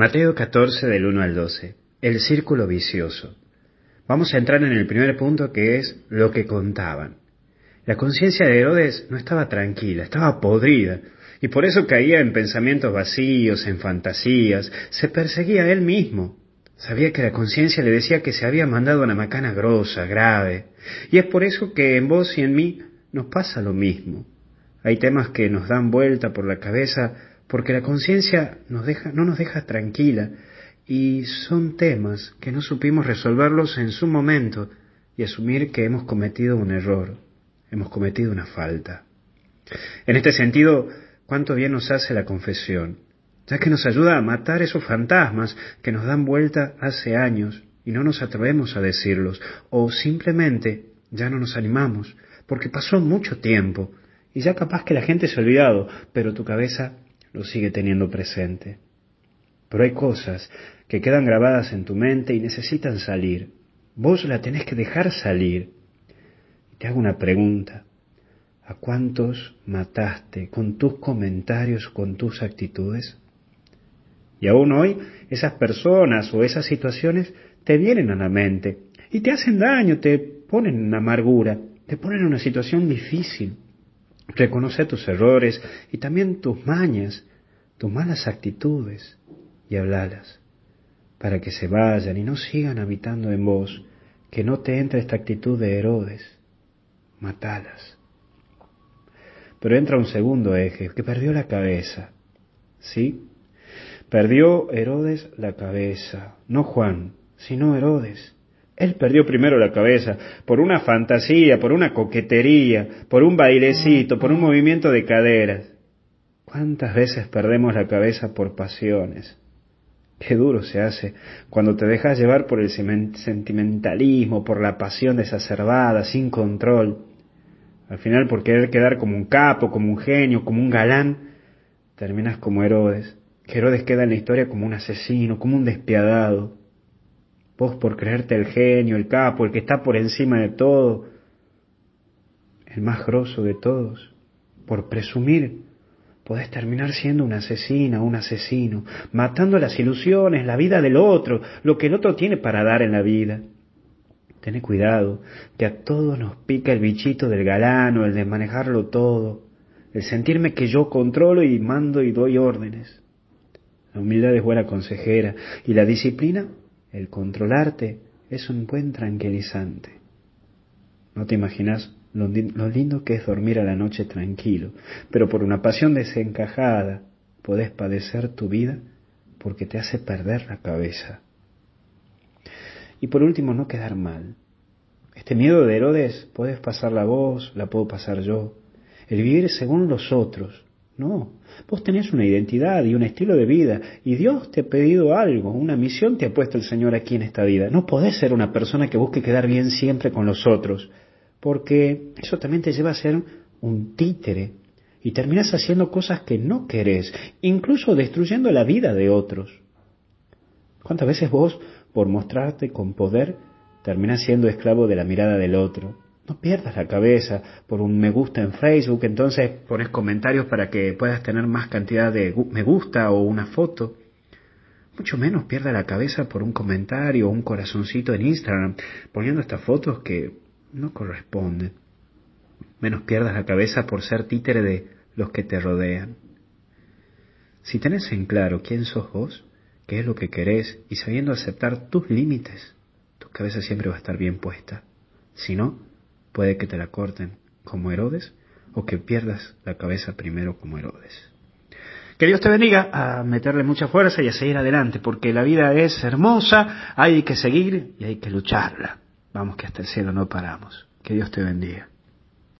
Mateo 14 del 1 al 12. El círculo vicioso. Vamos a entrar en el primer punto que es lo que contaban. La conciencia de Herodes no estaba tranquila, estaba podrida, y por eso caía en pensamientos vacíos, en fantasías, se perseguía a él mismo. Sabía que la conciencia le decía que se había mandado una macana grosa, grave, y es por eso que en vos y en mí nos pasa lo mismo. Hay temas que nos dan vuelta por la cabeza porque la conciencia no nos deja tranquila y son temas que no supimos resolverlos en su momento y asumir que hemos cometido un error, hemos cometido una falta. En este sentido, cuánto bien nos hace la confesión, ya que nos ayuda a matar esos fantasmas que nos dan vuelta hace años y no nos atrevemos a decirlos, o simplemente ya no nos animamos, porque pasó mucho tiempo y ya capaz que la gente se ha olvidado, pero tu cabeza lo sigue teniendo presente. Pero hay cosas que quedan grabadas en tu mente y necesitan salir. Vos la tenés que dejar salir. Te hago una pregunta. ¿A cuántos mataste con tus comentarios, con tus actitudes? Y aún hoy esas personas o esas situaciones te vienen a la mente y te hacen daño, te ponen en amargura, te ponen en una situación difícil. Reconoce tus errores y también tus mañas, tus malas actitudes y hablalas, para que se vayan y no sigan habitando en vos, que no te entre esta actitud de Herodes. Matalas. Pero entra un segundo eje, que perdió la cabeza. ¿Sí? Perdió Herodes la cabeza, no Juan, sino Herodes. Él perdió primero la cabeza por una fantasía, por una coquetería, por un bailecito, por un movimiento de caderas. ¿Cuántas veces perdemos la cabeza por pasiones? Qué duro se hace cuando te dejas llevar por el sentimentalismo, por la pasión desacerbada, sin control. Al final, por querer quedar como un capo, como un genio, como un galán, terminas como Herodes. Que Herodes queda en la historia como un asesino, como un despiadado. Vos por creerte el genio, el capo, el que está por encima de todo, el más grosso de todos, por presumir, podés terminar siendo una asesina, un asesino, matando las ilusiones, la vida del otro, lo que el otro tiene para dar en la vida. Tené cuidado, que a todos nos pica el bichito del galano, el de manejarlo todo, el sentirme que yo controlo y mando y doy órdenes. La humildad es buena consejera y la disciplina el controlarte es un buen tranquilizante. No te imaginas lo, lindo que es dormir a la noche tranquilo, pero por una pasión desencajada podés padecer tu vida porque te hace perder la cabeza. Y por último, no quedar mal. Este miedo de Herodes, puedes pasar la voz, la puedo pasar yo. El vivir según los otros, no, vos tenés una identidad y un estilo de vida y Dios te ha pedido algo, una misión te ha puesto el Señor aquí en esta vida. No podés ser una persona que busque quedar bien siempre con los otros, porque eso también te lleva a ser un títere y terminas haciendo cosas que no querés, incluso destruyendo la vida de otros. ¿Cuántas veces vos, por mostrarte con poder, terminás siendo esclavo de la mirada del otro? No pierdas la cabeza por un me gusta en Facebook, entonces pones comentarios para que puedas tener más cantidad de me gusta o una foto. Mucho menos pierda la cabeza por un comentario o un corazoncito en Instagram, poniendo estas fotos que no corresponden. Menos pierdas la cabeza por ser títere de los que te rodean. Si tenés en claro quién sos vos, qué es lo que querés y sabiendo aceptar tus límites, tu cabeza siempre va a estar bien puesta. Si no, Puede que te la corten como Herodes o que pierdas la cabeza primero como Herodes. Que Dios te bendiga a meterle mucha fuerza y a seguir adelante, porque la vida es hermosa, hay que seguir y hay que lucharla. Vamos que hasta el cielo no paramos. Que Dios te bendiga.